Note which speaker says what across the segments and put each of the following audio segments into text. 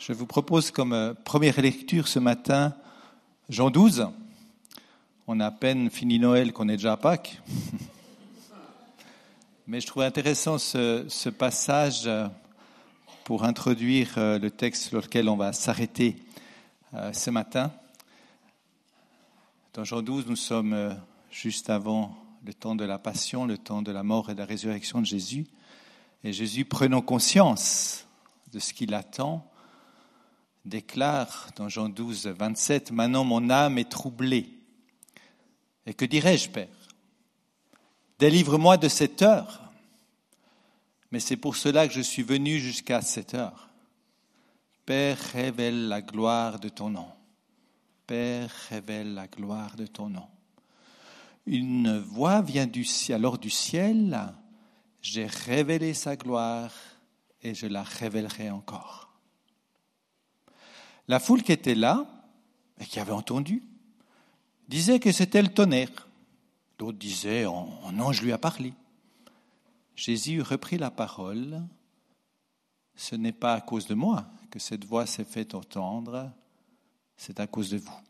Speaker 1: Je vous propose comme euh, première lecture ce matin Jean 12. On a à peine fini Noël qu'on est déjà à Pâques. Mais je trouve intéressant ce, passage euh, pour introduire euh, le texte sur lequel on va s'arrêter ce matin. Dans Jean 12, nous sommes juste avant le temps de la passion, le temps de la mort et de la résurrection de Jésus. Et Jésus, prenant conscience de ce qu'il attend, déclare dans Jean 12, 27, Maintenant mon âme est troublée. Et que dirais-je, Père? Délivre-moi de cette heure. Mais c'est pour cela que je suis venu jusqu'à cette heure. Père, révèle la gloire de ton nom. Père, révèle la gloire de ton nom. Une voix vient du, alors du ciel. J'ai révélé sa gloire et je la révélerai encore. La foule qui était là et qui avait entendu disait que c'était le tonnerre. D'autres disaient un ange lui a parlé. Jésus reprit la parole. Ce n'est pas à cause de moi que cette voix s'est faite entendre, c'est à cause de vous.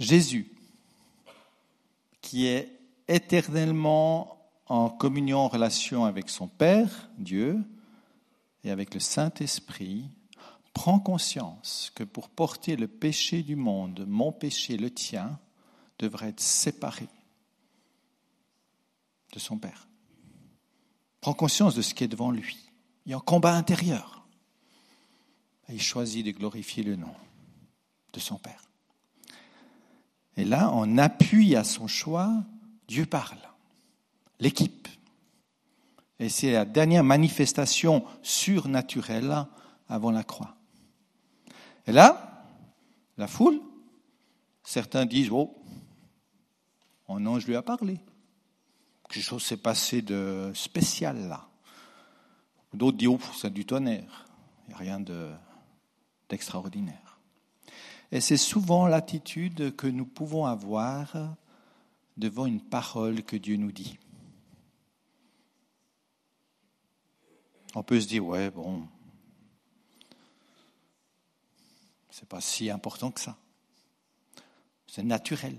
Speaker 1: Jésus, qui est éternellement en communion, en relation avec son Père, Dieu, et avec le Saint-Esprit, prend conscience que pour porter le péché du monde, mon péché, le tien, devrait être séparé de son Père. Prend conscience de ce qui est devant lui. Il y a un combat intérieur. Il choisit de glorifier le nom de son Père. Et là, en appui à son choix, Dieu parle. L'équipe. Et c'est la dernière manifestation surnaturelle avant la croix. Et là, la foule, certains disent, oh, un ange lui a parlé. Quelque chose s'est passé de spécial là. D'autres disent, oh, c'est du tonnerre. Il n'y a rien d'extraordinaire. Et c'est souvent l'attitude que nous pouvons avoir devant une parole que Dieu nous dit. On peut se dire, ouais, bon, c'est pas si important que ça. C'est naturel.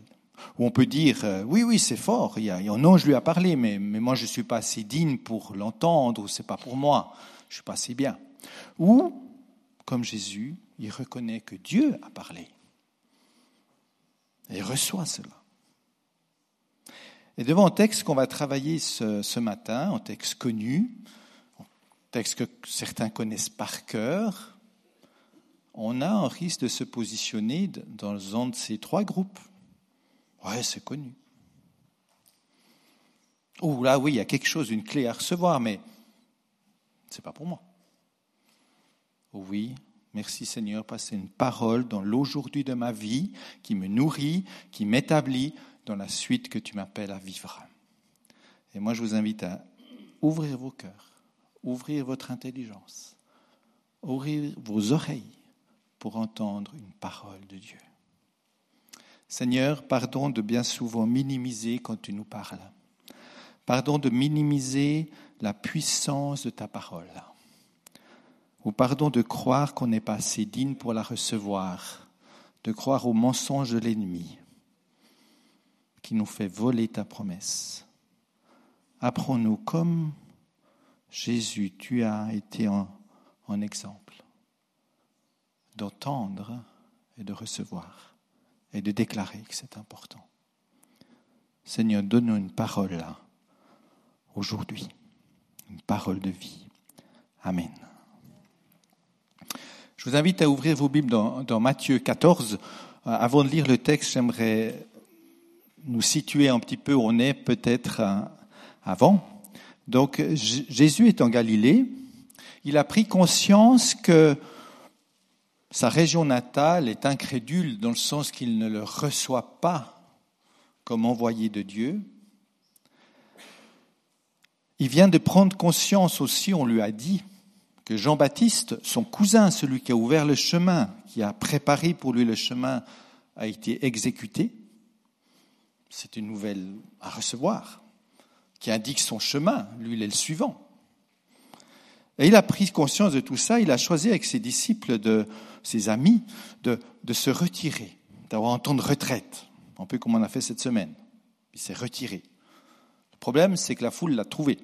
Speaker 1: Ou on peut dire, euh, oui, oui, c'est fort, il y a, un ange lui a parlé, mais, mais moi je ne suis pas assez digne pour l'entendre, ou c'est pas pour moi, je ne suis pas assez bien. Ou, comme Jésus, il reconnaît que Dieu a parlé. Et il reçoit cela. Et devant un texte qu'on va travailler ce, ce matin, un texte connu, un texte que certains connaissent par cœur, on a un risque de se positionner dans un de ces trois groupes. Ouais, c'est connu. Oh là, oui, il y a quelque chose, une clé à recevoir, mais c'est pas pour moi. Oh oui, merci Seigneur, parce une parole dans l'aujourd'hui de ma vie qui me nourrit, qui m'établit dans la suite que tu m'appelles à vivre. Et moi, je vous invite à ouvrir vos cœurs, ouvrir votre intelligence, ouvrir vos oreilles pour entendre une parole de Dieu. Seigneur, pardon de bien souvent minimiser quand tu nous parles. Pardon de minimiser la puissance de ta parole. Ou pardon de croire qu'on n'est pas assez digne pour la recevoir, de croire au mensonge de l'ennemi qui nous fait voler ta promesse. Apprends-nous comme Jésus, tu as été en, en exemple d'entendre et de recevoir et de déclarer que c'est important. Seigneur, donne-nous une parole aujourd'hui, une parole de vie. Amen. Je vous invite à ouvrir vos Bibles dans, dans Matthieu 14. Euh, avant de lire le texte, j'aimerais nous situer un petit peu où on est peut-être euh, avant. Donc Jésus est en Galilée. Il a pris conscience que sa région natale est incrédule dans le sens qu'il ne le reçoit pas comme envoyé de Dieu. Il vient de prendre conscience aussi, on lui a dit, que Jean-Baptiste, son cousin, celui qui a ouvert le chemin, qui a préparé pour lui le chemin, a été exécuté. C'est une nouvelle à recevoir, qui indique son chemin. Lui, il est le suivant. Et il a pris conscience de tout ça, il a choisi avec ses disciples, de, ses amis, de, de se retirer, d'avoir un temps de retraite, un peu comme on a fait cette semaine. Il s'est retiré. Le problème, c'est que la foule l'a trouvé.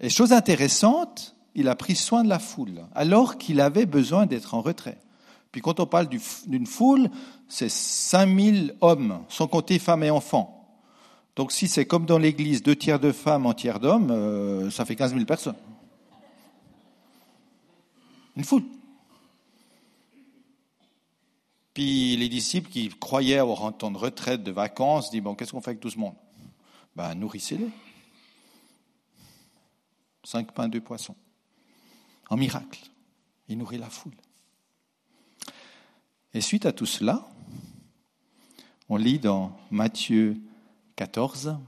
Speaker 1: Et chose intéressante, il a pris soin de la foule, alors qu'il avait besoin d'être en retrait. Puis quand on parle d'une foule, c'est 5000 hommes, sans compter femmes et enfants. Donc si c'est comme dans l'église, deux tiers de femmes, un tiers d'hommes, euh, ça fait 15 000 personnes. Une foule. Puis les disciples qui croyaient avoir un de retraite, de vacances, disent, bon, qu'est-ce qu'on fait avec tout ce monde? Ben, nourrissez-les. Cinq pains, deux poissons. En miracle. Il nourrit la foule. Et suite à tout cela, on lit dans Matthieu 14,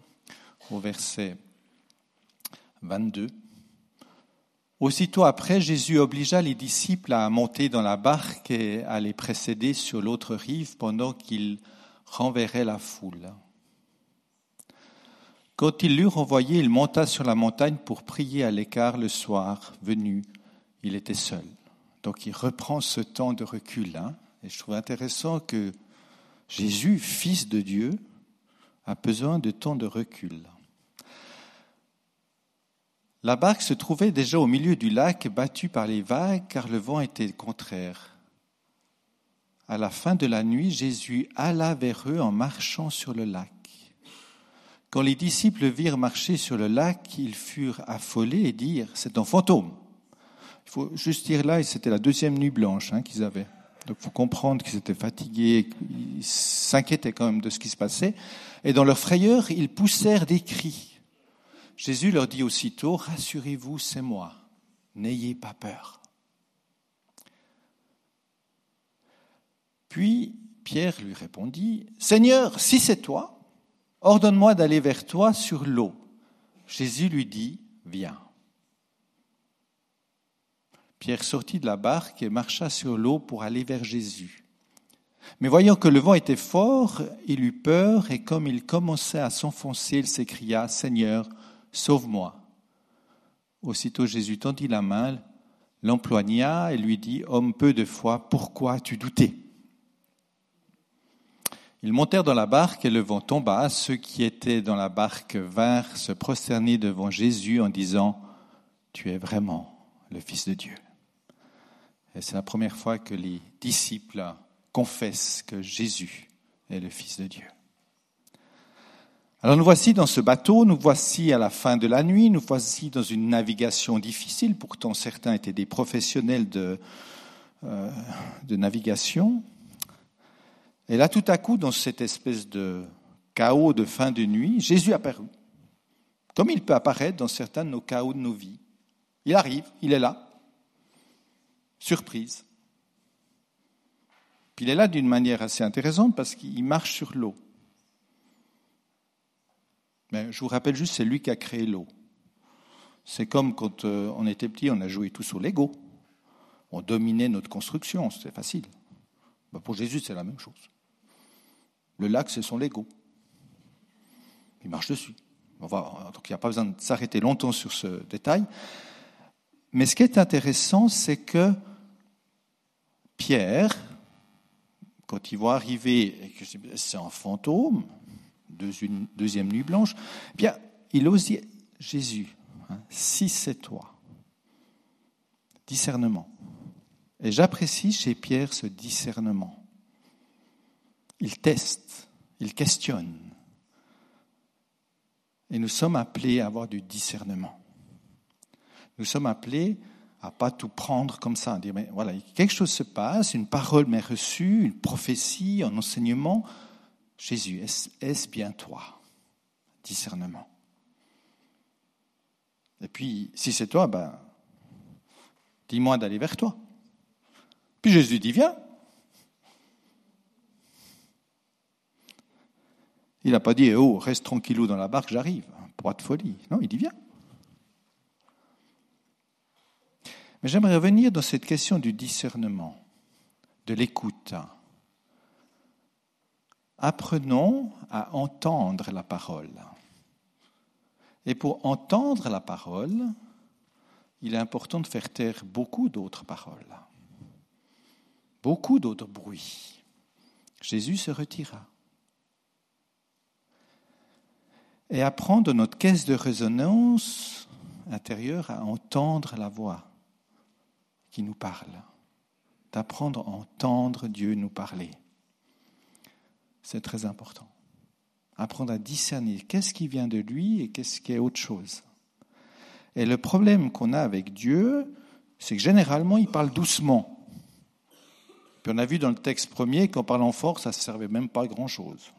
Speaker 1: au verset 22. Aussitôt après, Jésus obligea les disciples à monter dans la barque et à les précéder sur l'autre rive pendant qu'il renverrait la foule. Quand il l'eut renvoyé, il monta sur la montagne pour prier à l'écart le soir venu. Il était seul. Donc il reprend ce temps de recul. Hein. et je trouve intéressant que Jésus, fils de Dieu, a besoin de temps de recul. La barque se trouvait déjà au milieu du lac, battue par les vagues, car le vent était contraire. À la fin de la nuit, Jésus alla vers eux en marchant sur le lac. Quand les disciples virent marcher sur le lac, ils furent affolés et dirent C'est un fantôme. Il faut juste dire là, c'était la deuxième nuit blanche hein, qu'ils avaient. Donc il faut comprendre qu'ils étaient fatigués, ils s'inquiétaient quand même de ce qui se passait. Et dans leur frayeur, ils poussèrent des cris. Jésus leur dit aussitôt, Rassurez-vous, c'est moi, n'ayez pas peur. Puis Pierre lui répondit, Seigneur, si c'est toi, ordonne-moi d'aller vers toi sur l'eau. Jésus lui dit, Viens. Pierre sortit de la barque et marcha sur l'eau pour aller vers Jésus. Mais voyant que le vent était fort, il eut peur et comme il commençait à s'enfoncer, il s'écria, Seigneur, sauve-moi. Aussitôt Jésus tendit la main, l'empoigna et lui dit, Homme peu de foi, pourquoi as-tu douté? Ils montèrent dans la barque et le vent tomba. Ceux qui étaient dans la barque vinrent se prosterner devant Jésus en disant, Tu es vraiment le Fils de Dieu. C'est la première fois que les disciples confessent que Jésus est le Fils de Dieu. Alors nous voici dans ce bateau, nous voici à la fin de la nuit, nous voici dans une navigation difficile, pourtant certains étaient des professionnels de, euh, de navigation. Et là tout à coup, dans cette espèce de chaos de fin de nuit, Jésus apparut, comme il peut apparaître dans certains de nos chaos de nos vies. Il arrive, il est là, surprise. Puis il est là d'une manière assez intéressante parce qu'il marche sur l'eau. Mais je vous rappelle juste, c'est lui qui a créé l'eau. C'est comme quand euh, on était petit, on a joué tous au Lego. On dominait notre construction, c'était facile. Ben, pour Jésus, c'est la même chose. Le lac, c'est son Lego. Il marche dessus. donc il n'y a pas besoin de s'arrêter longtemps sur ce détail. Mais ce qui est intéressant, c'est que Pierre, quand il voit arriver, c'est un fantôme, deuxième nuit blanche, eh bien, il ose dire, Jésus, hein, si c'est toi, discernement. Et j'apprécie chez Pierre ce discernement. Il teste, il questionne. Et nous sommes appelés à avoir du discernement. Nous sommes appelés à pas tout prendre comme ça, à dire, mais voilà, quelque chose se passe, une parole m'est reçue, une prophétie, un enseignement. Jésus, est-ce bien toi? Discernement. Et puis, si c'est toi, ben, dis-moi d'aller vers toi. Puis Jésus dit, viens. Il n'a pas dit, oh, reste tranquillou dans la barque, j'arrive. Pas de folie. Non, il dit, viens. Mais j'aimerais revenir dans cette question du discernement, de l'écoute. Apprenons à entendre la parole. Et pour entendre la parole, il est important de faire taire beaucoup d'autres paroles, beaucoup d'autres bruits. Jésus se retira. Et apprendre notre caisse de résonance intérieure à entendre la voix qui nous parle, d'apprendre à entendre Dieu nous parler. C'est très important. Apprendre à discerner qu'est-ce qui vient de lui et qu'est-ce qui est autre chose. Et le problème qu'on a avec Dieu, c'est que généralement, il parle doucement. Puis on a vu dans le texte premier qu'en parlant fort, ça ne servait même pas à grand-chose.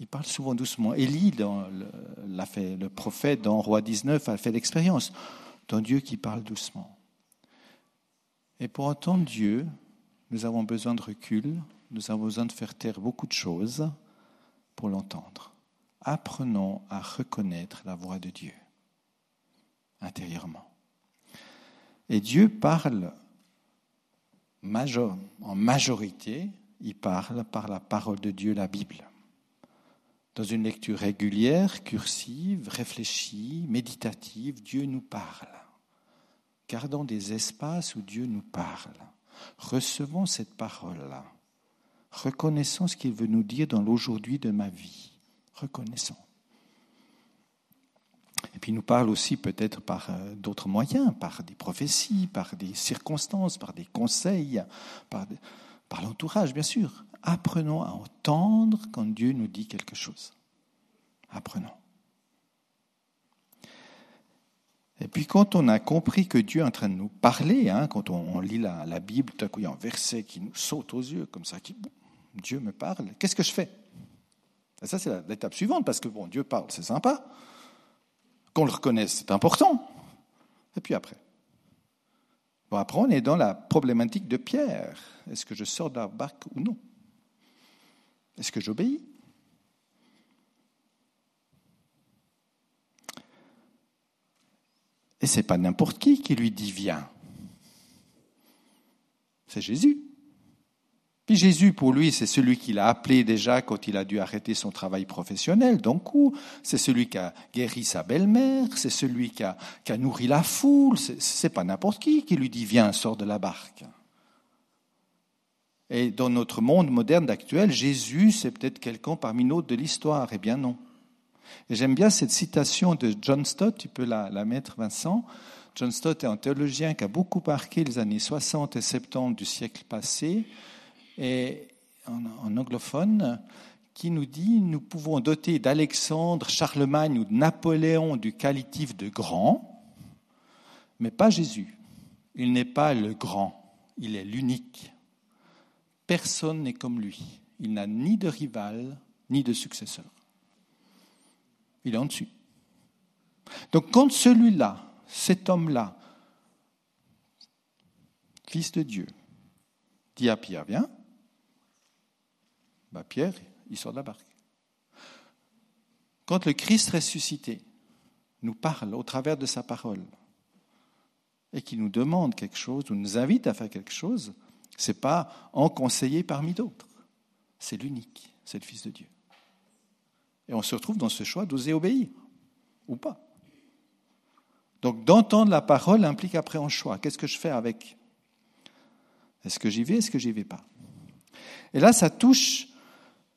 Speaker 1: Il parle souvent doucement. Élie, le prophète dans Roi 19, a fait l'expérience d'un Dieu qui parle doucement. Et pour entendre Dieu, nous avons besoin de recul, nous avons besoin de faire taire beaucoup de choses pour l'entendre. Apprenons à reconnaître la voix de Dieu intérieurement. Et Dieu parle en majorité, il parle par la parole de Dieu, la Bible. Dans une lecture régulière, cursive, réfléchie, méditative, Dieu nous parle. Gardons des espaces où Dieu nous parle. Recevons cette parole-là. Reconnaissons ce qu'il veut nous dire dans l'aujourd'hui de ma vie. Reconnaissons. Et puis il nous parle aussi peut-être par euh, d'autres moyens, par des prophéties, par des circonstances, par des conseils, par, par l'entourage, bien sûr. Apprenons à entendre quand Dieu nous dit quelque chose. Apprenons. Et puis quand on a compris que Dieu est en train de nous parler, hein, quand on, lit la, Bible, tout à coup il y a un verset qui nous saute aux yeux, comme ça, qui, Dieu me parle, qu'est-ce que je fais? Et Ça c'est l'étape suivante, parce que bon, Dieu parle, c'est sympa, qu'on le reconnaisse, c'est important. Et puis après. Bon, après, on est dans la problématique de Pierre. Est-ce que je sors de la barque ou non? Est-ce que j'obéis? C'est pas n'importe qui qui lui dit viens. C'est Jésus. Puis Jésus, pour lui, c'est celui qu'il a appelé déjà quand il a dû arrêter son travail professionnel, donc c'est celui qui a guéri sa belle-mère, c'est celui qui a, qui a, nourri la foule, c'est pas n'importe qui qui lui dit viens, sors de la barque. Et dans notre monde moderne actuel, Jésus, c'est peut-être quelqu'un parmi nous de l'histoire. Eh bien non. J'aime bien cette citation de John Stott, tu peux la, la mettre Vincent. John Stott est un théologien qui a beaucoup marqué les années 60 et 70 du siècle passé et en, anglophone, qui nous dit nous pouvons doter d'Alexandre, Charlemagne ou de Napoléon du qualitif de grand, mais pas Jésus. Il n'est pas le grand, il est l'unique. Personne n'est comme lui. Il n'a ni de rival, ni de successeur. Il est en dessus. Donc quand celui-là, cet homme-là, fils de Dieu, dit à Pierre, viens, bah, Pierre, il sort de la barque. Quand le Christ ressuscité nous parle au travers de sa parole et qui nous demande quelque chose ou nous invite à faire quelque chose, ce n'est pas en conseiller parmi d'autres. C'est l'unique, c'est le Fils de Dieu. Et on se retrouve dans ce choix d'oser obéir ou pas. Donc d'entendre la parole implique après un choix. Qu'est-ce que je fais avec? Est-ce que j'y vais Est-ce que j'y vais pas? Et là, ça touche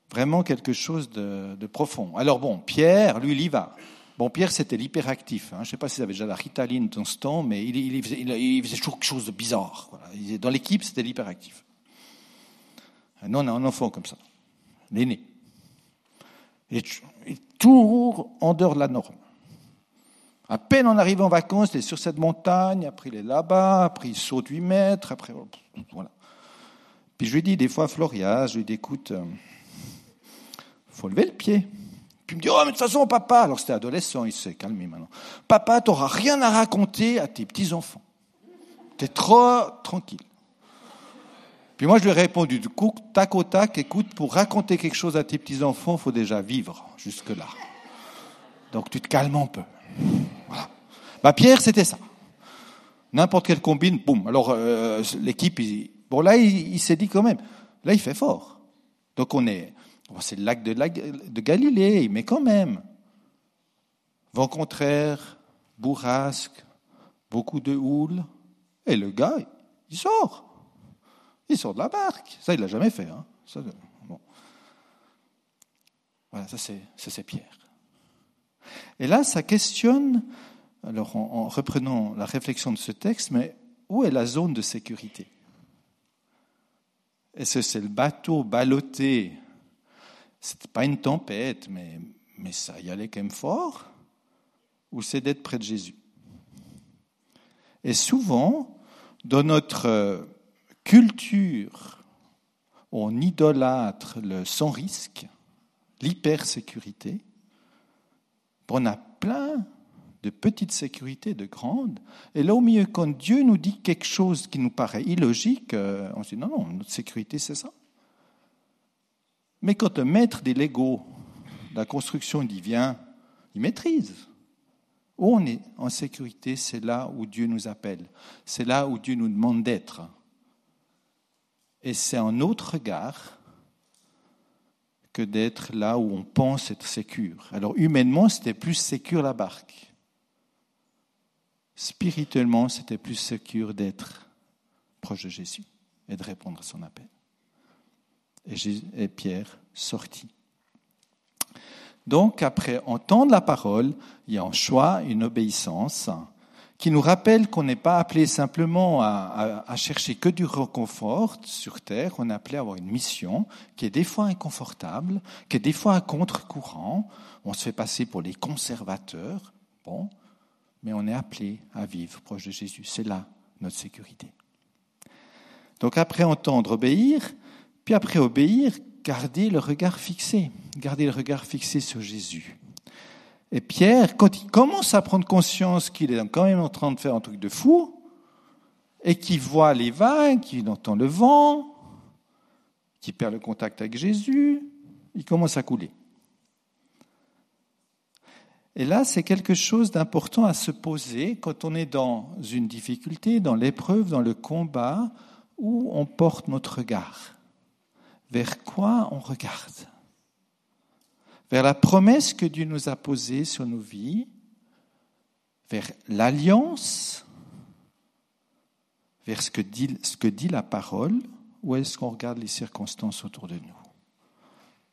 Speaker 1: vraiment quelque chose de, profond. Alors bon, Pierre, lui, il y va. Bon, Pierre, c'était l'hyperactif. Hein. Je ne sais pas s'il avait déjà la ritaline dans ce temps, mais il, faisait, toujours quelque chose de bizarre. Dans l'équipe, c'était l'hyperactif. Nous, on a un enfant comme ça, l'aîné. Est toujours en dehors de la norme. À peine en arrivant en vacances, il est sur cette montagne, après il est là-bas, après il saute 8 mètres, après... Voilà. Puis je lui dis des fois, Floria, je lui dis, écoute... Euh, faut lever le pied. Puis il me dit, oh, mais de toute façon, papa, alors c'était adolescent, il s'est calmé maintenant. Papa, tu n'auras rien à raconter à tes petits-enfants. Tu es trop tranquille. Puis moi, je lui ai répondu, du coup, tac au tac, écoute, pour raconter quelque chose à tes petits-enfants, il faut déjà vivre jusque-là. Donc tu te calmes un peu. Bah, Pierre, c'était ça. N'importe quelle combine, boum. Alors euh, l'équipe, bon là, il, il s'est dit quand même, là, il fait fort. Donc on est, c'est le lac de, de Galilée, mais quand même. Vent contraire, bourrasque, beaucoup de houle, et le gars, il sort. Il sort de la barque. Ça, il l'a jamais fait. Hein. Ça, bon. Voilà, ça c'est Pierre. Et là, ça questionne, alors en, reprenant la réflexion de ce texte, mais où est la zone de sécurité? Est-ce que c'est le bateau ballotté? C'était pas une tempête, mais, mais ça y allait quand même fort? Ou c'est d'être près de Jésus? Et souvent, dans notre culture, on idolâtre le sans risque, l'hypersécurité. On a plein de petites sécurités, de grandes. Et là, au milieu, quand Dieu nous dit quelque chose qui nous paraît illogique, euh, on se dit non, non, notre sécurité, c'est ça. Mais quand le maître des Legos, la construction, dit vient, il maîtrise. Où on est en sécurité, c'est là où Dieu nous appelle. C'est là où Dieu nous demande d'être. Et c'est un autre regard que d'être là où on pense être sécure. Alors humainement, c'était plus sécure la barque. Spirituellement, c'était plus sécure d'être proche de Jésus et de répondre à son appel. Et, Pierre sortit. Donc, après entendre la parole, il y a un choix, une obéissance qui nous rappelle qu'on n'est pas appelé simplement à, chercher que du réconfort sur Terre, on est appelé à avoir une mission qui est des fois inconfortable, qui est des fois à contre-courant, on se fait passer pour les conservateurs, bon, mais on est appelé à vivre proche de Jésus, c'est là notre sécurité. Donc après entendre, obéir, puis après obéir, garder le regard fixé, garder le regard fixé sur Jésus. Et Pierre, quand il commence à prendre conscience qu'il est quand même en train de faire un truc de fou, et qu'il voit les vagues, qu'il entend le vent, qu'il perd le contact avec Jésus, il commence à couler. Et là, c'est quelque chose d'important à se poser quand on est dans une difficulté, dans l'épreuve, dans le combat, où on porte notre regard. Vers quoi on regarde? Vers la promesse que Dieu nous a posée sur nos vies, vers l'alliance, vers ce que, dit, la parole, ou est-ce qu'on regarde les circonstances autour de nous?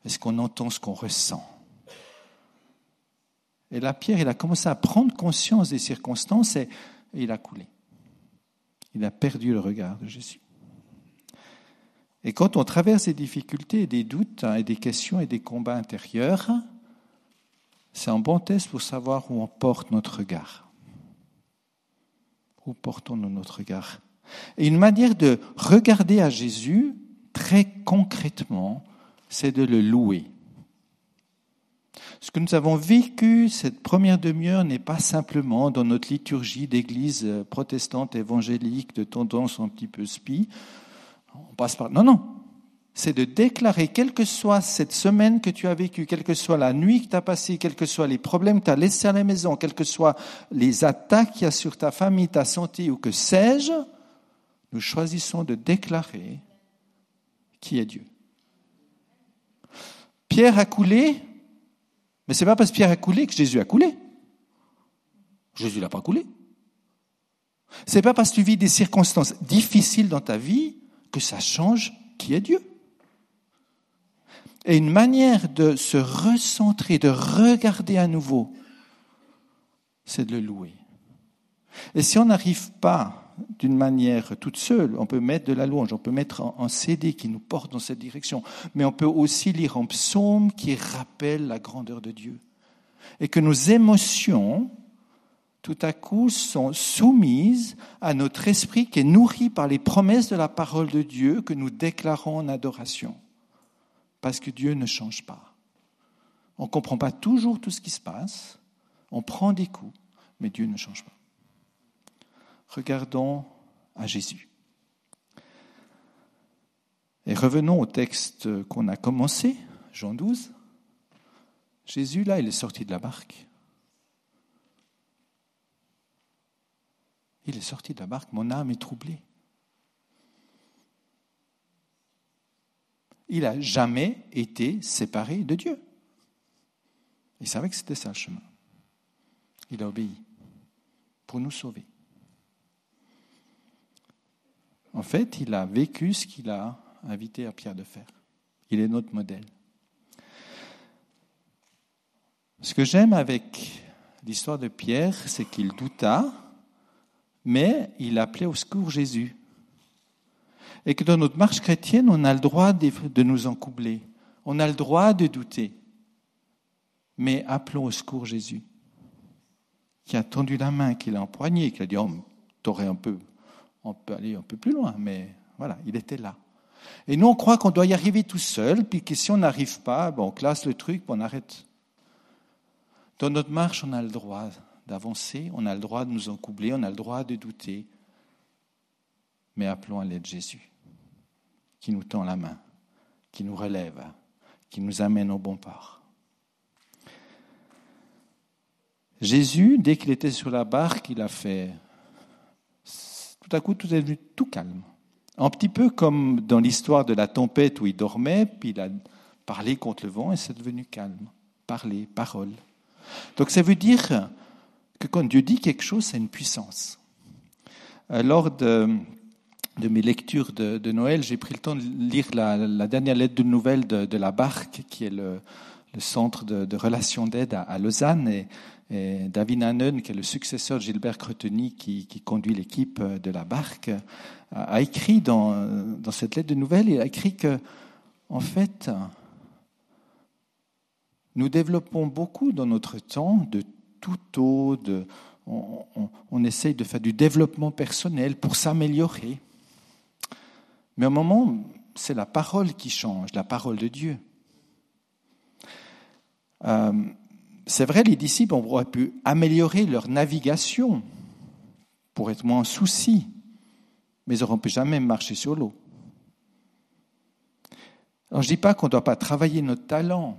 Speaker 1: Est-ce qu'on entend ce qu'on ressent? Et là, Pierre, il a commencé à prendre conscience des circonstances et il a coulé. Il a perdu le regard de Jésus. Et quand on traverse des difficultés, des doutes hein, et des questions et des combats intérieurs, c'est un bon test pour savoir où on porte notre regard. Où portons-nous notre regard? Et une manière de regarder à Jésus, très concrètement, c'est de le louer. Ce que nous avons vécu cette première demi-heure n'est pas simplement dans notre liturgie d'église protestante évangélique de tendance un petit peu spie, on passe par. Non, non. C'est de déclarer, quelle que soit cette semaine que tu as vécue, quelle que soit la nuit que tu as passée, quels que soient les problèmes que tu as laissés à la maison, quelles que soient les attaques qu'il y a sur ta famille, ta santé ou que sais-je, nous choisissons de déclarer qui est Dieu. Pierre a coulé, mais c'est pas parce que Pierre a coulé que Jésus a coulé. Jésus l'a pas coulé. C'est pas parce que tu vis des circonstances difficiles dans ta vie que ça change qui est Dieu. Et une manière de se recentrer, de regarder à nouveau, c'est de le louer. Et si on n'arrive pas d'une manière toute seule, on peut mettre de la louange, on peut mettre un CD qui nous porte dans cette direction, mais on peut aussi lire un psaume qui rappelle la grandeur de Dieu. Et que nos émotions tout à coup sont soumises à notre esprit qui est nourri par les promesses de la parole de Dieu que nous déclarons en adoration. Parce que Dieu ne change pas. On ne comprend pas toujours tout ce qui se passe, on prend des coups, mais Dieu ne change pas. Regardons à Jésus. Et revenons au texte qu'on a commencé, Jean 12. Jésus, là, il est sorti de la barque. Il est sorti de la barque, mon âme est troublée. Il n'a jamais été séparé de Dieu. Il savait que c'était ça le chemin. Il a obéi pour nous sauver. En fait, il a vécu ce qu'il a invité à Pierre de faire. Il est notre modèle. Ce que j'aime avec l'histoire de Pierre, c'est qu'il douta, mais il appelait au secours Jésus. Et que dans notre marche chrétienne, on a le droit de nous encoubler. On a le droit de douter. Mais appelons au secours Jésus, qui a tendu la main, qui l'a empoigné, qui a dit oh, T'aurais un peu, on peut aller un peu plus loin, mais voilà, il était là. Et nous, on croit qu'on doit y arriver tout seul, puis que si on n'arrive pas, on classe le truc, on arrête. Dans notre marche, on a le droit d'avancer, on a le droit de nous encoubler, on a le droit de douter. Mais appelons à l'aide Jésus, qui nous tend la main, qui nous relève, qui nous amène au bon port. Jésus, dès qu'il était sur la barque, il a fait. Tout à coup, tout est devenu tout calme. Un petit peu comme dans l'histoire de la tempête où il dormait, puis il a parlé contre le vent et c'est devenu calme. Parler, parole. Donc ça veut dire que quand Dieu dit quelque chose, c'est une puissance. Euh, lors de, mes lectures de, Noël, j'ai pris le temps de lire la, dernière lettre de nouvelle de, la Barque, qui est le, centre de, relations d'aide à, Lausanne. Et, David Hannen, qui est le successeur de Gilbert Creteny, qui, conduit l'équipe de la Barque, a, écrit dans, dans cette lettre de nouvelle, il a écrit que, en fait, nous développons beaucoup dans notre temps de tout haut, on, essaye de faire du développement personnel pour s'améliorer. Mais au moment, c'est la parole qui change, la parole de Dieu. Euh, c'est vrai, les disciples auraient pu améliorer leur navigation pour être moins en souci, mais ils n'auront pu jamais marcher sur l'eau. Je ne dis pas qu'on ne doit pas travailler notre talent,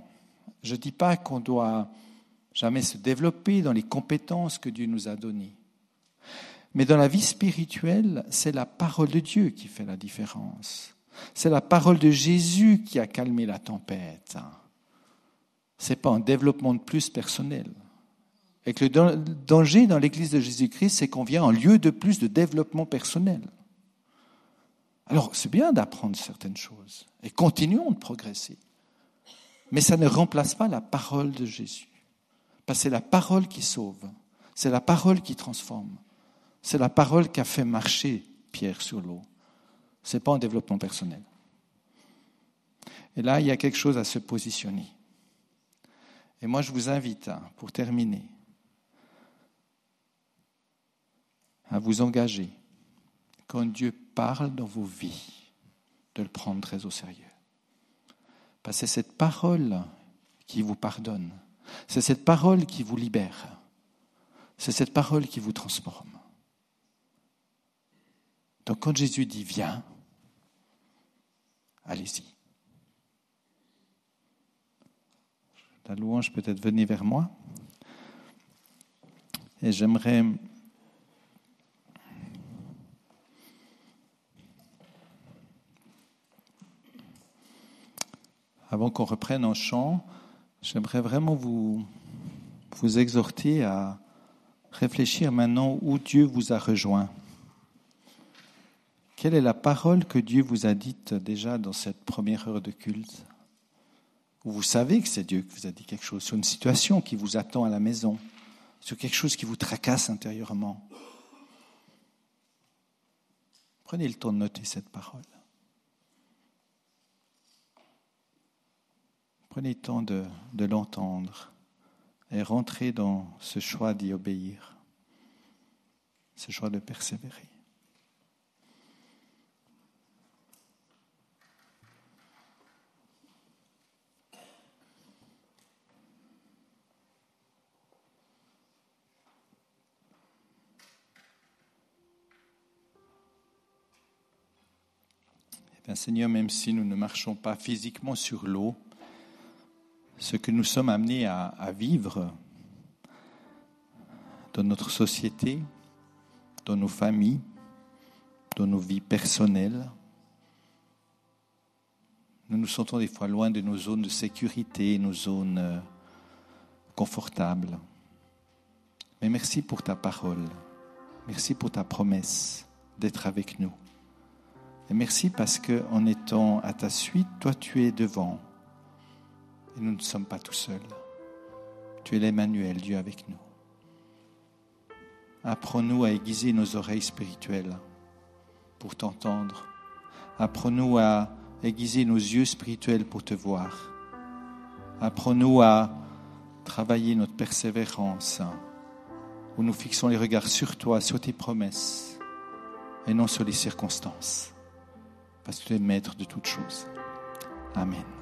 Speaker 1: je ne dis pas qu'on doit jamais se développer dans les compétences que Dieu nous a données. Mais dans la vie spirituelle, c'est la parole de Dieu qui fait la différence. C'est la parole de Jésus qui a calmé la tempête. Ce n'est pas un développement de plus personnel. Et que le danger dans l'Église de Jésus-Christ, c'est qu'on vient en lieu de plus de développement personnel. Alors, c'est bien d'apprendre certaines choses et continuons de progresser. Mais ça ne remplace pas la parole de Jésus. Que c'est la parole qui sauve. C'est la parole qui transforme. C'est la parole qui a fait marcher Pierre sur l'eau. Ce n'est pas un développement personnel. Et là, il y a quelque chose à se positionner. Et moi, je vous invite, hein, pour terminer, à vous engager, quand Dieu parle dans vos vies, de le prendre très au sérieux. Parce que c'est cette parole qui vous pardonne. C'est cette parole qui vous libère. C'est cette parole qui vous transforme. Donc quand Jésus dit viens, allez-y. La louange peut-être venir vers moi. Et j'aimerais avant qu'on reprenne en chant, j'aimerais vraiment vous, vous exhorter à réfléchir maintenant où Dieu vous a rejoint. Quelle est la parole que Dieu vous a dite déjà dans cette première heure de culte? Vous savez que c'est Dieu qui vous a dit quelque chose sur une situation qui vous attend à la maison, sur quelque chose qui vous tracasse intérieurement. Prenez le temps de noter cette parole. Prenez le temps de, l'entendre et rentrez dans ce choix d'y obéir, ce choix de persévérer. Eh Seigneur, même si nous ne marchons pas physiquement sur l'eau, ce que nous sommes amenés à, vivre dans notre société, dans nos familles, dans nos vies personnelles. Nous nous sentons des fois loin de nos zones de sécurité, nos zones euh, confortables. Mais merci pour ta parole. Merci pour ta promesse d'être avec nous. Et merci parce que en étant à ta suite, toi tu es devant. Nous ne sommes pas tout seuls. Tu es l'Emmanuel, Dieu avec nous. Apprends-nous à aiguiser nos oreilles spirituelles pour t'entendre. Apprends-nous à aiguiser nos yeux spirituels pour te voir. Apprends-nous à travailler notre persévérance, où nous fixons les regards sur toi, sur tes promesses, et non sur les circonstances, parce que tu es maître de toutes choses. Amen.